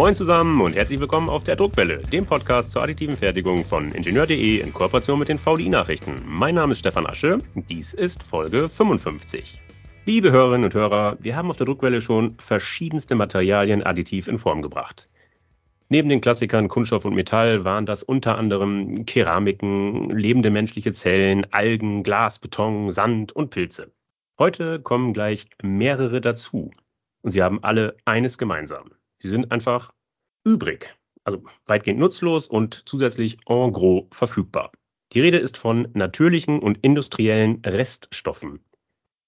Moin zusammen und herzlich willkommen auf der Druckwelle, dem Podcast zur additiven Fertigung von Ingenieur.de in Kooperation mit den VDI-Nachrichten. Mein Name ist Stefan Asche, dies ist Folge 55. Liebe Hörerinnen und Hörer, wir haben auf der Druckwelle schon verschiedenste Materialien additiv in Form gebracht. Neben den Klassikern Kunststoff und Metall waren das unter anderem Keramiken, lebende menschliche Zellen, Algen, Glas, Beton, Sand und Pilze. Heute kommen gleich mehrere dazu. Und sie haben alle eines gemeinsam. Sie sind einfach übrig, also weitgehend nutzlos und zusätzlich en gros verfügbar. Die Rede ist von natürlichen und industriellen Reststoffen.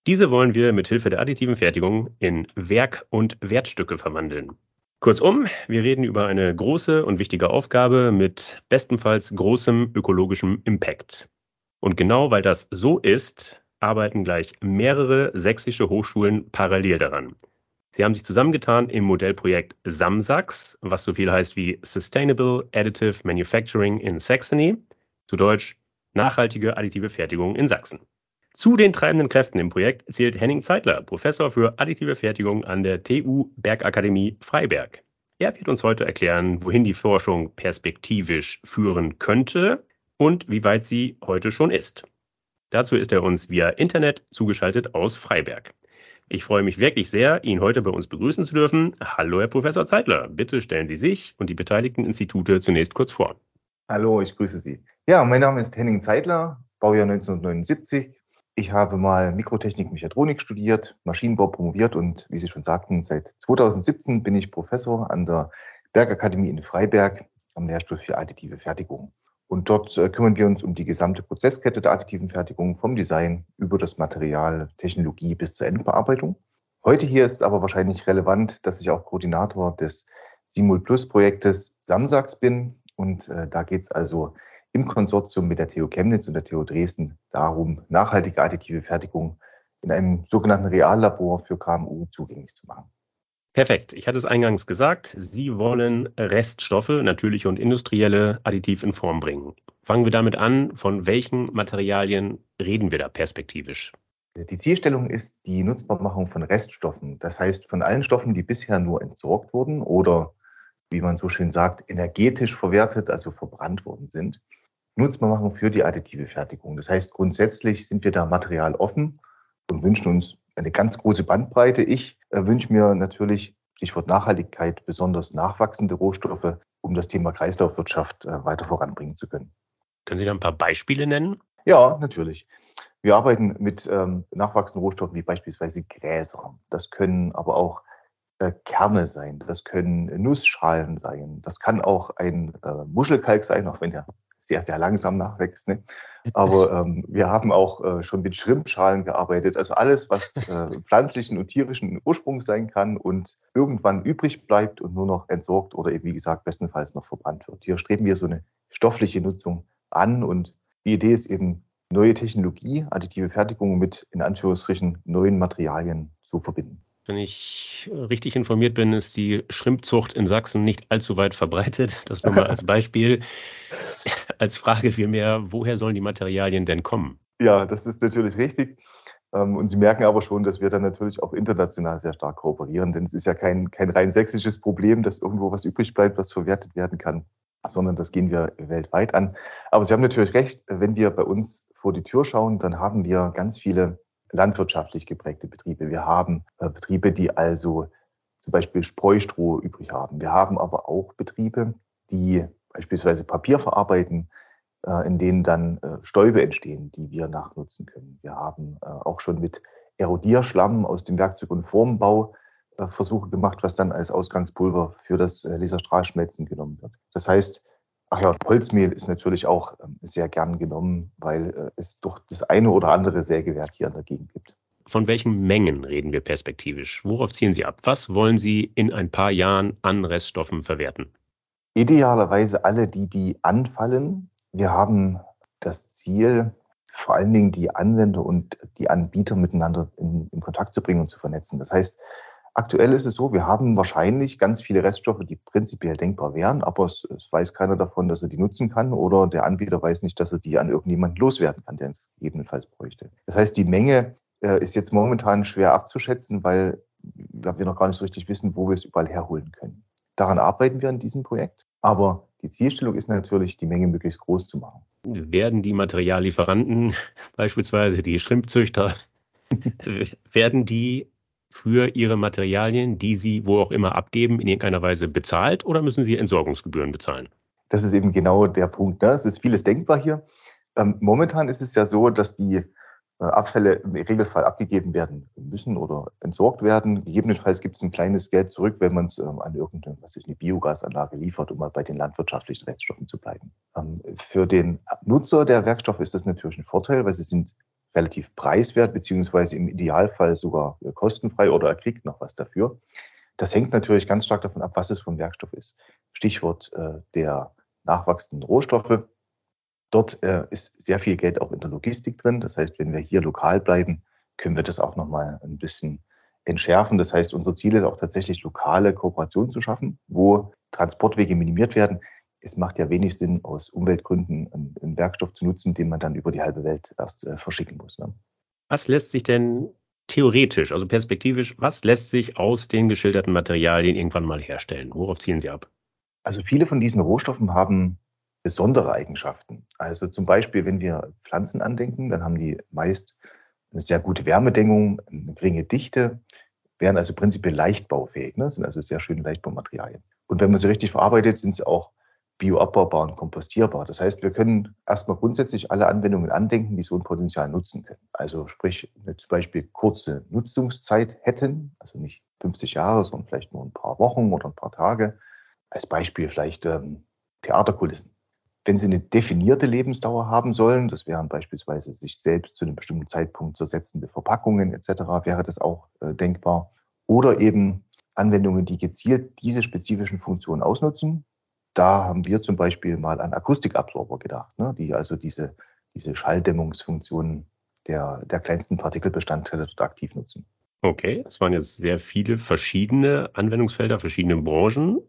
Diese wollen wir mit Hilfe der additiven Fertigung in Werk- und Wertstücke verwandeln. Kurzum, wir reden über eine große und wichtige Aufgabe mit bestenfalls großem ökologischem Impact. Und genau weil das so ist, arbeiten gleich mehrere sächsische Hochschulen parallel daran. Sie haben sich zusammengetan im Modellprojekt SAMSAX, was so viel heißt wie Sustainable Additive Manufacturing in Saxony, zu Deutsch nachhaltige additive Fertigung in Sachsen. Zu den treibenden Kräften im Projekt zählt Henning Zeitler, Professor für additive Fertigung an der TU Bergakademie Freiberg. Er wird uns heute erklären, wohin die Forschung perspektivisch führen könnte und wie weit sie heute schon ist. Dazu ist er uns via Internet zugeschaltet aus Freiberg. Ich freue mich wirklich sehr, ihn heute bei uns begrüßen zu dürfen. Hallo, Herr Professor Zeitler. Bitte stellen Sie sich und die beteiligten Institute zunächst kurz vor. Hallo, ich grüße Sie. Ja, mein Name ist Henning Zeitler, Baujahr 1979. Ich habe mal Mikrotechnik, Mechatronik studiert, Maschinenbau promoviert und wie Sie schon sagten, seit 2017 bin ich Professor an der Bergakademie in Freiberg am Lehrstuhl für additive Fertigung. Und dort äh, kümmern wir uns um die gesamte Prozesskette der additiven Fertigung, vom Design über das Material, Technologie bis zur Endbearbeitung. Heute hier ist aber wahrscheinlich relevant, dass ich auch Koordinator des Simul Plus Projektes SAMSAX bin. Und äh, da geht es also im Konsortium mit der TU Chemnitz und der TU Dresden darum, nachhaltige additive Fertigung in einem sogenannten Reallabor für KMU zugänglich zu machen. Perfekt. Ich hatte es eingangs gesagt, Sie wollen Reststoffe, natürliche und industrielle, additiv in Form bringen. Fangen wir damit an, von welchen Materialien reden wir da perspektivisch? Die Zielstellung ist die Nutzbarmachung von Reststoffen. Das heißt, von allen Stoffen, die bisher nur entsorgt wurden oder, wie man so schön sagt, energetisch verwertet, also verbrannt worden sind, Nutzbarmachung für die additive Fertigung. Das heißt, grundsätzlich sind wir da materialoffen und wünschen uns eine ganz große Bandbreite. Ich äh, wünsche mir natürlich, Stichwort Nachhaltigkeit, besonders nachwachsende Rohstoffe, um das Thema Kreislaufwirtschaft äh, weiter voranbringen zu können. Können Sie da ein paar Beispiele nennen? Ja, natürlich. Wir arbeiten mit ähm, nachwachsenden Rohstoffen wie beispielsweise Gräser. Das können aber auch äh, Kerne sein. Das können Nussschalen sein. Das kann auch ein äh, Muschelkalk sein, auch wenn er sehr, sehr langsam nachwächst. Ne? Aber ähm, wir haben auch äh, schon mit Schrimpschalen gearbeitet. Also alles, was äh, pflanzlichen und tierischen Ursprung sein kann und irgendwann übrig bleibt und nur noch entsorgt oder eben, wie gesagt, bestenfalls noch verbrannt wird. Hier streben wir so eine stoffliche Nutzung an und die Idee ist eben, neue Technologie, additive Fertigung mit in Anführungsstrichen neuen Materialien zu verbinden. Wenn ich richtig informiert bin, ist die Schrimpzucht in Sachsen nicht allzu weit verbreitet. Das nur mal als Beispiel. Als Frage vielmehr, woher sollen die Materialien denn kommen? Ja, das ist natürlich richtig. Ähm, und Sie merken aber schon, dass wir dann natürlich auch international sehr stark kooperieren, denn es ist ja kein, kein rein sächsisches Problem, dass irgendwo was übrig bleibt, was verwertet werden kann, sondern das gehen wir weltweit an. Aber Sie haben natürlich recht, wenn wir bei uns vor die Tür schauen, dann haben wir ganz viele landwirtschaftlich geprägte Betriebe. Wir haben äh, Betriebe, die also zum Beispiel Spreustroh übrig haben. Wir haben aber auch Betriebe, die beispielsweise Papier verarbeiten, äh, in denen dann äh, Stäube entstehen, die wir nachnutzen können. Wir haben auch schon mit Erodierschlamm aus dem Werkzeug- und Formbau Versuche gemacht, was dann als Ausgangspulver für das Laserstrahlschmelzen genommen wird. Das heißt, Ach ja, Holzmehl ist natürlich auch ähm, sehr gern genommen, weil äh, es doch das eine oder andere Sägewerk hier in der Gegend gibt. Von welchen Mengen reden wir perspektivisch? Worauf ziehen Sie ab? Was wollen Sie in ein paar Jahren an Reststoffen verwerten? Idealerweise alle, die, die anfallen. Wir haben das Ziel, vor allen Dingen die Anwender und die Anbieter miteinander in, in Kontakt zu bringen und zu vernetzen. Das heißt, Aktuell ist es so, wir haben wahrscheinlich ganz viele Reststoffe, die prinzipiell denkbar wären, aber es, es, weiß keiner davon, dass er die nutzen kann oder der Anbieter weiß nicht, dass er die an irgendjemanden loswerden kann, der es gegebenenfalls bräuchte. Das heißt, die Menge äh, ist jetzt momentan schwer abzuschätzen, weil wir noch gar nicht so richtig wissen, wo wir es überall herholen können. daran arbeiten wir in diesem Projekt. Aber die Zielstellung ist natürlich, die Menge möglichst groß zu machen. Werden die Materiallieferanten, beispielsweise die Schrimpzüchter, werden die für ihre Materialien, die sie wo auch immer abgeben, in irgendeiner Weise bezahlt oder müssen sie Entsorgungsgebühren bezahlen? Das ist eben genau der Punkt. Ne? Es ist vieles denkbar hier. Ähm, momentan ist es ja so, dass die äh, Abfälle im Regelfall abgegeben werden müssen oder entsorgt werden. Gegebenenfalls gibt es ein kleines Geld zurück, wenn man es ähm, an irgendeine was ist, eine Biogasanlage liefert, um mal bei den landwirtschaftlichen Reststoffen zu bleiben. Ähm, für den Nutzer der Werkstoffe ist das natürlich ein Vorteil, weil sie sind relativ preiswert, beziehungsweise im Idealfall sogar äh, kostenfrei oder er kriegt noch was dafür. Das hängt natürlich ganz stark davon ab, was es für ein Werkstoff ist. Stichwort äh, der nachwachsenden Rohstoffe. Dort äh, ist sehr viel Geld auch in der Logistik drin. Das heißt, wenn wir hier lokal bleiben, können wir das auch nochmal ein bisschen entschärfen. Das heißt, unser Ziel ist auch tatsächlich lokale Kooperationen zu schaffen, wo Transportwege minimiert werden es macht ja wenig Sinn, aus Umweltgründen einen, einen, Werkstoff zu nutzen, den man dann über die halbe Welt erst äh, verschicken muss. Ne? Was lässt sich denn theoretisch, also perspektivisch, was lässt sich aus den geschilderten Materialien irgendwann mal herstellen? Worauf zielen Sie ab? Also viele von diesen Rohstoffen haben besondere Eigenschaften. Also zum Beispiel, wenn wir Pflanzen andenken, dann haben die meist eine sehr gute Wärmedämmung, eine geringe Dichte, wären also prinzipiell leichtbaufähig, ne? sind also sehr schöne Leichtbaumaterialien. Und wenn man sie richtig verarbeitet, sind sie auch bioabbaubar und kompostierbar. Das heißt, wir können erstmal grundsätzlich alle Anwendungen andenken, die so ein Potenzial nutzen können. Also sprich, wenn zum Beispiel kurze Nutzungszeit hätten, also nicht 50 Jahre, sondern vielleicht nur ein paar Wochen oder ein paar Tage. Als Beispiel vielleicht ähm, Theaterkulissen. Wenn sie eine definierte Lebensdauer haben sollen, das wären beispielsweise sich selbst zu einem bestimmten Zeitpunkt zersetzende Verpackungen etc., wäre das auch äh, denkbar. Oder eben Anwendungen, die gezielt diese spezifischen Funktionen ausnutzen, da haben wir zum Beispiel mal an Akustikabsorber gedacht, ne, die also diese, diese Schalldämmungsfunktionen der, der kleinsten Partikelbestandteile dort aktiv nutzen. Okay, es waren jetzt sehr viele verschiedene Anwendungsfelder, verschiedene Branchen.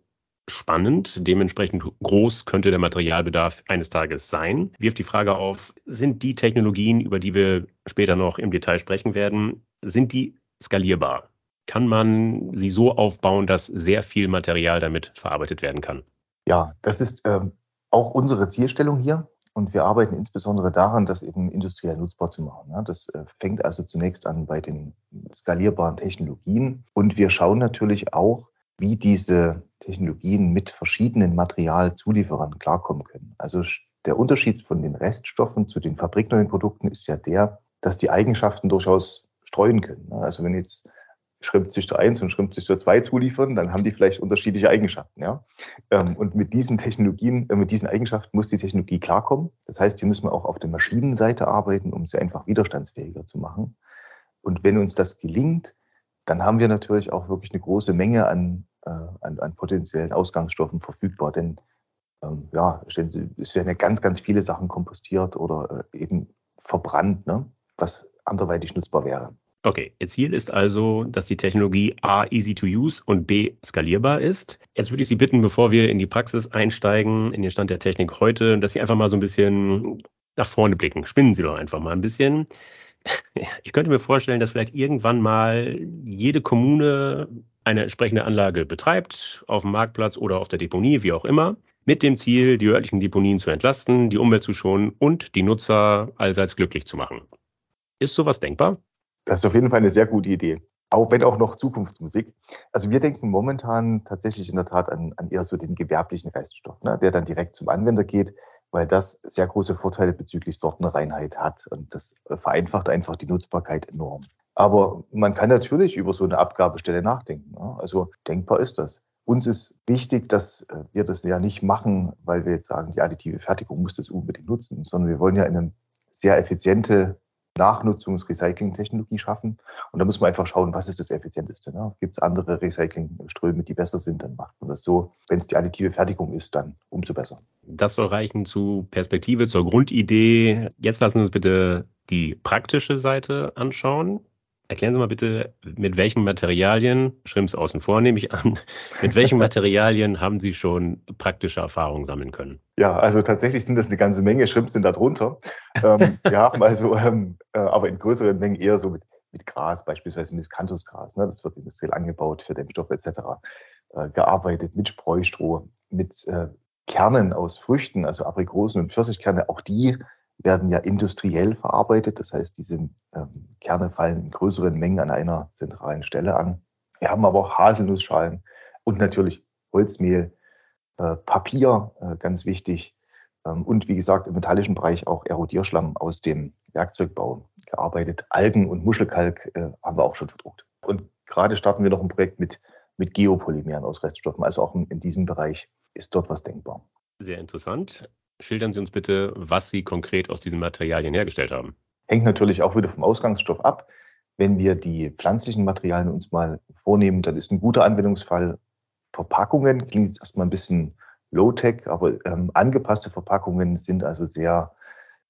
Spannend, dementsprechend groß könnte der Materialbedarf eines Tages sein. Wirft die Frage auf, sind die Technologien, über die wir später noch im Detail sprechen werden, sind die skalierbar? Kann man sie so aufbauen, dass sehr viel Material damit verarbeitet werden kann? Ja, das ist ähm, auch unsere Zielstellung hier. Und wir arbeiten insbesondere daran, das eben industriell nutzbar zu machen. Ja, das äh, fängt also zunächst an bei den skalierbaren Technologien. Und wir schauen natürlich auch, wie diese Technologien mit verschiedenen Materialzulieferern klarkommen können. Also der Unterschied von den Reststoffen zu den fabrikneuen Produkten ist ja der, dass die Eigenschaften durchaus streuen können. Also wenn jetzt Schrimpzüchter 1 und Schrimpzüchter 2 zuliefern, dann haben die vielleicht unterschiedliche Eigenschaften. Ja? Ähm, und mit diesen Technologien, äh, mit diesen Eigenschaften muss die Technologie klarkommen. Das heißt, hier müssen wir auch auf der Maschinenseite arbeiten, um sie einfach widerstandsfähiger zu machen. Und wenn uns das gelingt, dann haben wir natürlich auch wirklich eine große Menge an, äh, an, an potenziellen Ausgangsstoffen verfügbar. Denn ähm, ja, es werden ja ganz, ganz viele Sachen kompostiert oder äh, eben verbrannt, ne? was anderweitig nutzbar wäre. Okay, Ihr Ziel ist also, dass die Technologie A easy to use und B skalierbar ist. Jetzt würde ich Sie bitten, bevor wir in die Praxis einsteigen, in den Stand der Technik heute, dass Sie einfach mal so ein bisschen nach vorne blicken. Spinnen Sie doch einfach mal ein bisschen. Ich könnte mir vorstellen, dass vielleicht irgendwann mal jede Kommune eine entsprechende Anlage betreibt, auf dem Marktplatz oder auf der Deponie, wie auch immer, mit dem Ziel, die örtlichen Deponien zu entlasten, die Umwelt zu schonen und die Nutzer allseits glücklich zu machen. Ist sowas denkbar? Das ist auf jeden Fall eine sehr gute Idee. Auch wenn auch noch Zukunftsmusik. Also wir denken momentan tatsächlich in der Tat an, an eher so den gewerblichen Reststoff, ne, der dann direkt zum Anwender geht, weil das sehr große Vorteile bezüglich Sortenreinheit hat. Und das vereinfacht einfach die Nutzbarkeit enorm. Aber man kann natürlich über so eine Abgabestelle nachdenken. Ne? Also denkbar ist das. Uns ist wichtig, dass äh, wir das ja nicht machen, weil wir jetzt sagen, die additive Fertigung muss das unbedingt nutzen, sondern wir wollen ja eine sehr effiziente Nachnutzungs-Recycling-Technologie schaffen. Und da muss man einfach schauen, was ist das effizienteste. Ne? Gibt es andere Recyclingströme, die besser sind, dann macht man das so. Wenn es die additive Fertigung ist, dann umso besser. Das soll reichen zu Perspektive, zur Grundidee. Jetzt lassen Sie uns bitte die praktische Seite anschauen. Erklären Sie mal bitte, mit welchen Materialien, Schrimps außen vor nehme ich an, mit welchen Materialien haben Sie schon praktische Erfahrungen sammeln können? Ja, also tatsächlich sind das eine ganze Menge. Schrimps sind da drunter. ähm, wir haben also, ähm, äh, aber in größeren Mengen eher so mit, mit Gras, beispielsweise Miscanthusgras. Ne? Das wird industriell angebaut für Dämmstoffe etc. äh, gearbeitet, mit Spreustroh, mit äh, Kernen aus Früchten, also Aprikosen und Pfirsichkerne. Auch die werden ja industriell verarbeitet. Das heißt, diese ähm, Kerne fallen in größeren Mengen an einer zentralen Stelle an. Wir haben aber auch Haselnussschalen und natürlich Holzmehl, äh, Papier, äh, ganz wichtig. Ähm, und wie gesagt, im metallischen Bereich auch Erodierschlamm aus dem Werkzeugbau gearbeitet. Algen und Muschelkalk äh, haben wir auch schon verdruckt. Und gerade starten wir noch ein Projekt mit, mit Geopolymeren aus Reststoffen. Also auch in, in diesem Bereich ist dort was denkbar. Sehr interessant. Schildern Sie uns bitte, was Sie konkret aus diesen Materialien hergestellt haben. Hängt natürlich auch wieder vom Ausgangsstoff ab. Wenn wir die pflanzlichen Materialien uns mal vornehmen, dann ist ein guter Anwendungsfall Verpackungen. Klingt jetzt erstmal ein bisschen Low-Tech, aber ähm, angepasste Verpackungen sind also sehr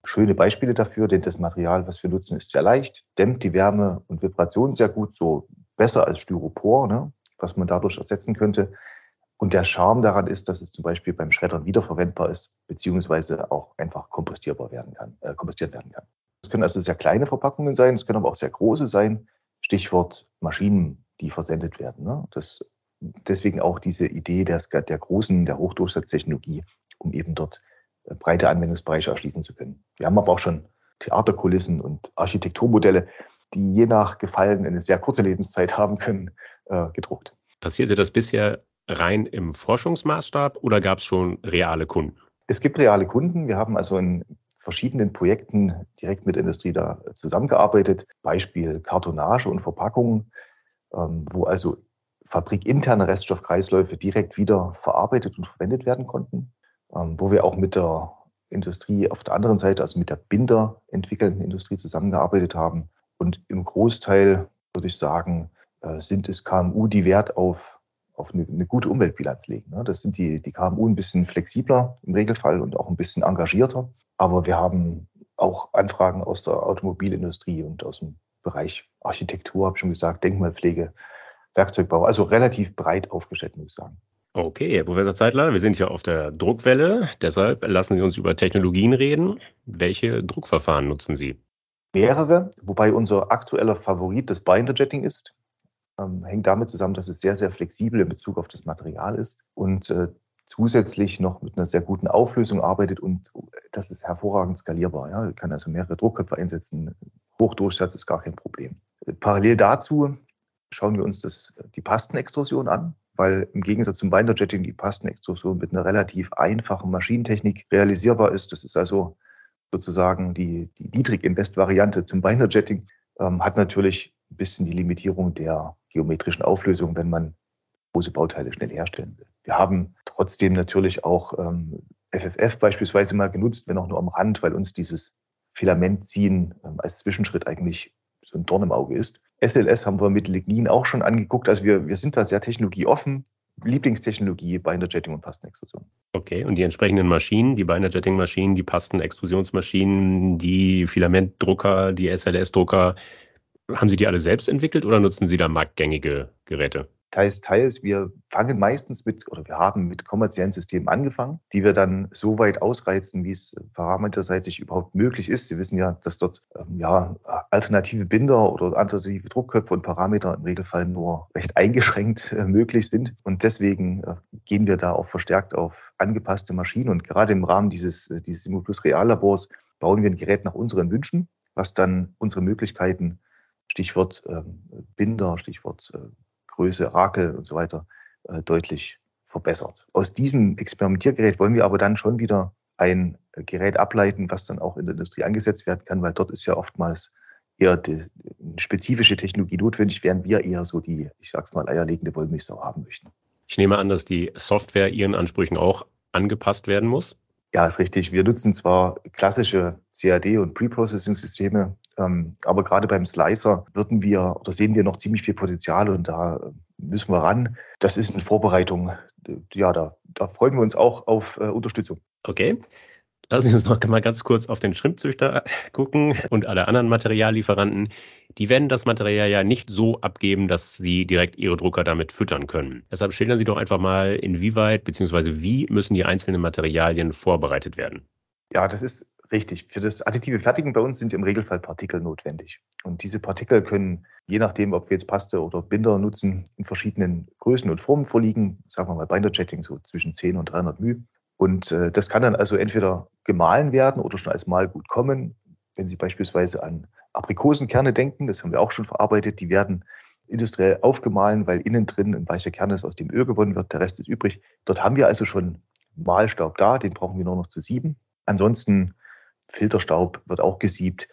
schöne Beispiele dafür, denn das Material, was wir nutzen, ist sehr leicht, dämmt die Wärme und Vibration sehr gut, so besser als Styropor, ne, was man dadurch ersetzen könnte. Und der Charme daran ist, dass es zum Beispiel beim Schreddern wiederverwendbar ist, beziehungsweise auch einfach kompostierbar werden kann, äh, kompostiert werden kann. Es können also sehr kleine Verpackungen sein, es können aber auch sehr große sein. Stichwort Maschinen, die versendet werden. Ne? Das, deswegen auch diese Idee der, der großen, der Hochdurchsatztechnologie, um eben dort äh, breite Anwendungsbereiche erschließen zu können. Wir haben aber auch schon Theaterkulissen und Architekturmodelle, die je nach Gefallen eine sehr kurze Lebenszeit haben können, äh, gedruckt. Passierte das bisher rein im Forschungsmaßstab oder gab es schon reale Kunden? Es gibt reale Kunden. Wir haben also in verschiedenen Projekten direkt mit Industrie da zusammengearbeitet. Beispiel Kartonage und Verpackung, ähm, wo also fabrikinterne Reststoffkreisläufe direkt wieder verarbeitet und verwendet werden konnten. Ähm, wo wir auch mit der Industrie auf der anderen Seite, also mit der Binder entwickelnden Industrie zusammengearbeitet haben. Und im Großteil würde ich sagen, äh, sind es KMU, die Wert auf auf eine, eine gute Umweltbilanz legen. Ne? Das sind die, die KMU ein bisschen flexibler im Regelfall und auch ein bisschen engagierter. Aber wir haben auch Anfragen aus der Automobilindustrie und aus dem Bereich Architektur, habe ich schon gesagt, Denkmalpflege, Werkzeugbau. Also relativ breit aufgestellt, muss ich sagen. Okay, Herr Professor Zeitler, wir sind ja auf der Druckwelle. Deshalb lassen Sie uns über Technologien reden. Welche Druckverfahren nutzen Sie? Mehrere, wobei unser aktueller Favorit das Binder-Jetting ist ähm, hängt damit zusammen, dass es sehr, sehr flexibel in Bezug auf das Material ist und äh, zusätzlich noch mit einer sehr guten Auflösung arbeitet und das ist hervorragend skalierbar. Ja. Ich kann also mehrere Druckköpfe einsetzen. Hochdurchsatz ist gar kein Problem. Parallel dazu schauen wir uns das, die Pastenextrusion an, weil im Gegensatz zum Binderjetting die Pastenextrusion mit einer relativ einfachen Maschinentechnik realisierbar ist. Das ist also sozusagen die, die Niedrig-Invest-Variante zum Binderjetting, ähm, hat natürlich ein bisschen die Limitierung der geometrischen Auflösung, wenn man große Bauteile schnell herstellen will. Wir haben trotzdem natürlich auch ähm, FFF beispielsweise mal genutzt, wenn auch nur am Rand, weil uns dieses Filamentziehen ähm, als Zwischenschritt eigentlich so ein Dorn im Auge ist. SLS haben wir mit Lignin auch schon angeguckt. Also wir, wir sind da sehr technologieoffen. Lieblingstechnologie Binder Jetting und Pastenextrusion. Okay, und die entsprechenden Maschinen, die Binder Jetting Maschinen, die Pastenextrusionsmaschinen, die Filamentdrucker, die SLS-Drucker, haben Sie die alle selbst entwickelt oder nutzen Sie da marktgängige Geräte? Teils, teils. Wir fangen meistens mit, oder wir haben mit kommerziellen Systemen angefangen, die wir dann so weit ausreizen, wie es parameterseitig überhaupt möglich ist. Sie wissen ja, dass dort ähm, ja, alternative Binder oder alternative Druckköpfe und Parameter im Regelfall nur recht eingeschränkt äh, möglich sind. Und deswegen äh, gehen wir da auch verstärkt auf angepasste Maschinen. Und gerade im Rahmen dieses, äh, dieses Simulplus Reallabors bauen wir ein Gerät nach unseren Wünschen, was dann unsere Möglichkeiten Stichwort ähm, Binder, Stichwort äh, Größe, Rakel und so weiter, äh, deutlich verbessert. Aus diesem Experimentiergerät wollen wir aber dann schon wieder ein äh, Gerät ableiten, was dann auch in der Industrie eingesetzt werden kann, weil dort ist ja oftmals eher die, spezifische Technologie notwendig, während wir eher so die, ich sag's mal, eierlegende Wollmilchsau haben möchten. Ich nehme an, dass die Software Ihren Ansprüchen auch angepasst werden muss. Ja, ist richtig. Wir nutzen zwar klassische CAD- und Pre-Processing-Systeme, ähm, aber gerade beim Slicer würden wir oder sehen wir noch ziemlich viel Potenzial und da müssen wir ran. Das ist in Vorbereitung. Ja, da, da freuen wir uns auch auf äh, Unterstützung. Okay. Lassen Sie uns noch mal ganz kurz auf den Schrimpzüchter gucken und alle anderen Materiallieferanten. Die werden das Material ja nicht so abgeben, dass Sie direkt Ihre Drucker damit füttern können. Deshalb schildern Sie doch einfach mal, inwieweit bzw. wie müssen die einzelnen Materialien vorbereitet werden. Ja, das ist Richtig. Für das additive Fertigen bei uns sind im Regelfall Partikel notwendig. Und diese Partikel können, je nachdem, ob wir jetzt Paste oder Binder nutzen, in verschiedenen Größen und Formen vorliegen. Sagen wir mal Binder-Jetting, so zwischen 10 und 300 μ. Und äh, das kann dann also entweder gemahlen werden oder schon als Malgut kommen. Wenn Sie beispielsweise an Aprikosenkerne denken, das haben wir auch schon verarbeitet, die werden industriell aufgemahlen, weil innen drin ein weicher Kern ist, aus dem Öl gewonnen wird, der Rest ist übrig. Dort haben wir also schon Mahlstaub da, den brauchen wir nur noch zu sieben. Ansonsten Filterstaub wird auch gesiebt.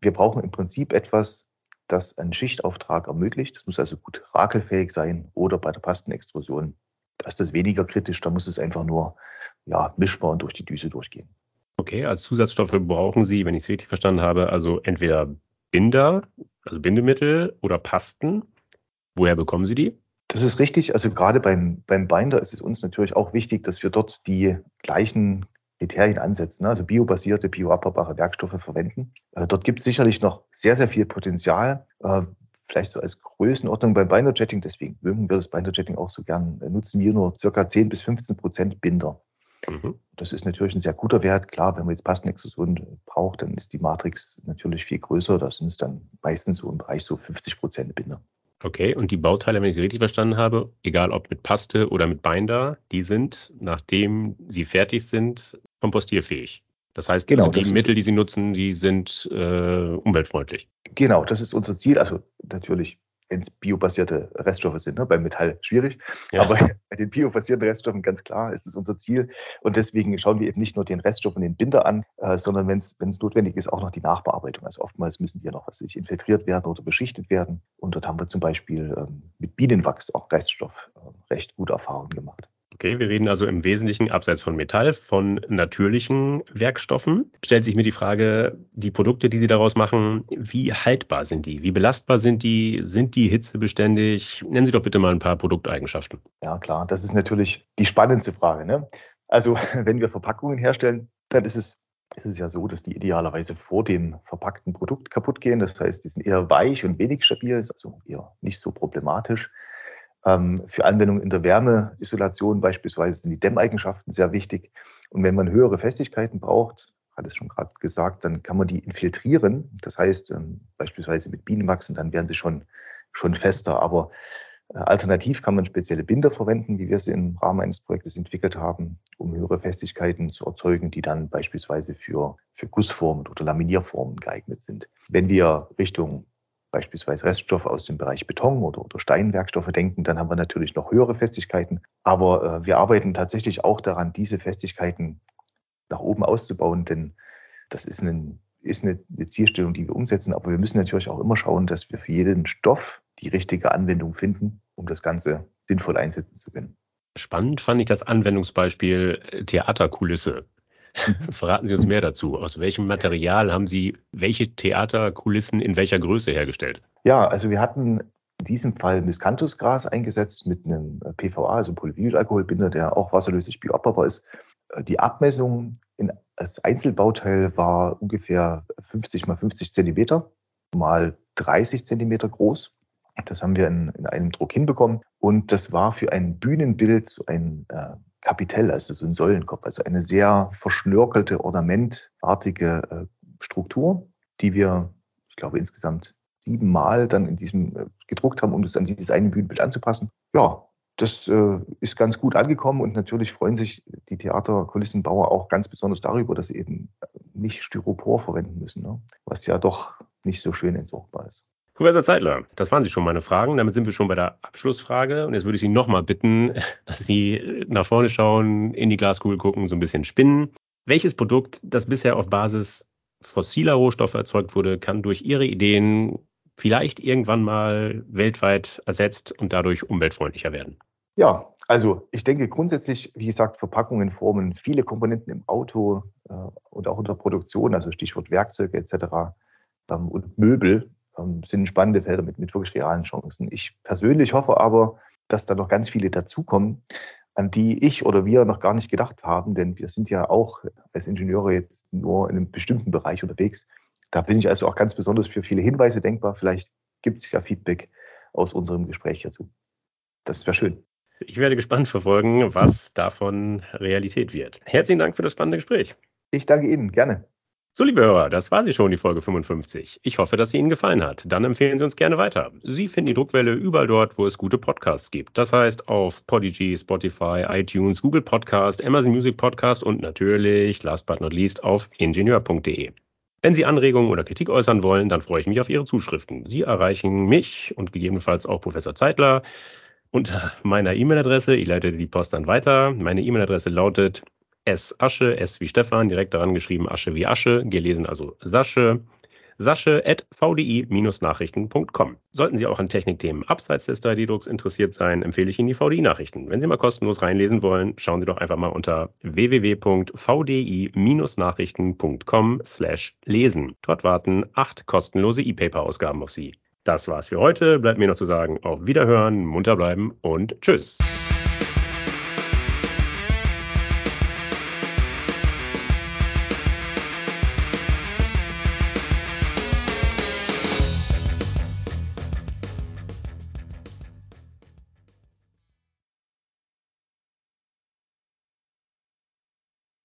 Wir brauchen im Prinzip etwas, das einen Schichtauftrag ermöglicht. Das muss also gut rakelfähig sein oder bei der Pastenextrusion. Da ist das weniger kritisch, da muss es einfach nur ja, mischbar und durch die Düse durchgehen. Okay, als Zusatzstoffe brauchen Sie, wenn ich es richtig verstanden habe, also entweder Binder, also Bindemittel oder Pasten. Woher bekommen Sie die? Das ist richtig. Also gerade beim, beim Binder ist es uns natürlich auch wichtig, dass wir dort die gleichen Kriterien ansetzen, ne? also biobasierte, bioabbaubare Werkstoffe verwenden. Äh, dort gibt es sicherlich noch sehr, sehr viel Potenzial. Äh, vielleicht so als Größenordnung beim Binder-Jetting, deswegen mögen wir das Binder-Jetting auch so gern, äh, nutzen wir nur circa 10 bis 15 Prozent Binder. Mhm. Das ist natürlich ein sehr guter Wert. Klar, wenn man jetzt Pastenextrusion braucht, dann ist die Matrix natürlich viel größer. Da sind es dann meistens so im Bereich so 50 Prozent Binder. Okay, und die Bauteile, wenn ich sie richtig verstanden habe, egal ob mit Paste oder mit Binder, die sind, nachdem sie fertig sind, kompostierfähig. Das heißt, genau, also die Mittel, die Sie nutzen, die sind äh, umweltfreundlich. Genau, das ist unser Ziel. Also natürlich wenn es biobasierte Reststoffe sind. Ne? Beim Metall schwierig, ja. aber bei den biobasierten Reststoffen ganz klar ist es unser Ziel. Und deswegen schauen wir eben nicht nur den Reststoff und den Binder an, äh, sondern wenn es notwendig ist, auch noch die Nachbearbeitung. Also oftmals müssen die ja noch was sich infiltriert werden oder beschichtet werden. Und dort haben wir zum Beispiel ähm, mit Bienenwachs auch Reststoff äh, recht gute Erfahrungen gemacht. Okay, wir reden also im Wesentlichen abseits von Metall, von natürlichen Werkstoffen. Stellt sich mir die Frage, die Produkte, die Sie daraus machen, wie haltbar sind die? Wie belastbar sind die? Sind die hitzebeständig? Nennen Sie doch bitte mal ein paar Produkteigenschaften. Ja, klar, das ist natürlich die spannendste Frage. Ne? Also, wenn wir Verpackungen herstellen, dann ist es, ist es ja so, dass die idealerweise vor dem verpackten Produkt kaputt gehen. Das heißt, die sind eher weich und wenig stabil, ist also eher nicht so problematisch. Ähm, für Anwendungen in der Wärmeisolation beispielsweise sind die Dämmeigenschaften sehr wichtig. Und wenn man höhere Festigkeiten braucht, hat es schon gerade gesagt, dann kann man die infiltrieren. Das heißt, ähm, beispielsweise mit Bienenwachsen, dann werden sie schon, schon fester. Aber äh, alternativ kann man spezielle Binder verwenden, wie wir sie im Rahmen eines Projektes entwickelt haben, um höhere Festigkeiten zu erzeugen, die dann beispielsweise für, für Gussformen oder Laminierformen geeignet sind. Wenn wir Richtung beispielsweise Reststoffe aus dem Bereich Beton oder, oder Steinwerkstoffe denken, dann haben wir natürlich noch höhere Festigkeiten. Aber äh, wir arbeiten tatsächlich auch daran, diese Festigkeiten nach oben auszubauen, denn das ist, ein, ist eine, eine Zielstellung, die wir umsetzen. Aber wir müssen natürlich auch immer schauen, dass wir für jeden Stoff die richtige Anwendung finden, um das Ganze sinnvoll einsetzen zu können. Spannend fand ich das Anwendungsbeispiel äh, Theaterkulisse. Verraten Sie uns mehr dazu. Aus welchem Material haben Sie welche Theaterkulissen in welcher Größe hergestellt? Ja, also wir hatten in diesem Fall Miscanthusgras eingesetzt mit einem PVA, also Polyvinylalkoholbinder, der auch wasserlöslich bioabbaubar ist. Die Abmessung in, als Einzelbauteil war ungefähr 50 mal 50 Zentimeter mal 30 Zentimeter groß. Das haben wir in, in einem Druck hinbekommen. Und das war für ein Bühnenbild so ein äh, Kapitell, also so ein Säulenkopf, also eine sehr verschnörkelte, ornamentartige äh, Struktur, die wir, ich glaube, insgesamt siebenmal dann in diesem äh, gedruckt haben, um das an dieses eine Bühnenbild anzupassen. Ja, das äh, ist ganz gut angekommen und natürlich freuen sich die Theaterkulissenbauer auch ganz besonders darüber, dass sie eben nicht Styropor verwenden müssen, ne? was ja doch nicht so schön entsorgbar ist. Professor Zeitler, das waren Sie schon meine Fragen. Damit sind wir schon bei der Abschlussfrage. Und jetzt würde ich Sie nochmal bitten, dass Sie nach vorne schauen, in die Glaskugel gucken, so ein bisschen spinnen. Welches Produkt, das bisher auf Basis fossiler Rohstoffe erzeugt wurde, kann durch Ihre Ideen vielleicht irgendwann mal weltweit ersetzt und dadurch umweltfreundlicher werden? Ja, also ich denke grundsätzlich, wie gesagt, Verpackungen formen viele Komponenten im Auto äh, und auch in der Produktion, also Stichwort Werkzeuge etc. Ähm, und Möbel ähm, sind spannende Felder mit, mit wirklich realen Chancen. Ich persönlich hoffe aber, dass da noch ganz viele dazukommen, an die ich oder wir noch gar nicht gedacht haben, denn wir sind ja auch als Ingenieure jetzt nur in einem bestimmten Bereich unterwegs. Da bin ich also auch ganz besonders für viele Hinweise denkbar. Vielleicht gibt es ja Feedback aus unserem Gespräch dazu. Das wäre schön. Ich werde gespannt verfolgen, was davon Realität wird. Herzlichen Dank für das spannende Gespräch. Ich danke Ihnen, gerne. So, liebe Hörer, das war sie schon, die Folge 55. Ich hoffe, dass sie Ihnen gefallen hat. Dann empfehlen Sie uns gerne weiter. Sie finden die Druckwelle überall dort, wo es gute Podcasts gibt. Das heißt auf Podigy, Spotify, iTunes, Google Podcast, Amazon Music Podcast und natürlich, last but not least, auf ingenieur.de. Wenn Sie Anregungen oder Kritik äußern wollen, dann freue ich mich auf Ihre Zuschriften. Sie erreichen mich und gegebenenfalls auch Professor Zeitler unter meiner E-Mail-Adresse. Ich leite die Post dann weiter. Meine E-Mail-Adresse lautet S. Asche, S wie Stefan, direkt daran geschrieben, Asche wie Asche, gelesen also Sasche, Sasche at vdi-nachrichten.com. Sollten Sie auch an Technikthemen abseits des 3D-Drucks interessiert sein, empfehle ich Ihnen die VDI-Nachrichten. Wenn Sie mal kostenlos reinlesen wollen, schauen Sie doch einfach mal unter www.vdi-nachrichten.com slash lesen. Dort warten acht kostenlose E-Paper-Ausgaben auf Sie. Das war's für heute. Bleibt mir noch zu sagen, auf Wiederhören, munter bleiben und tschüss.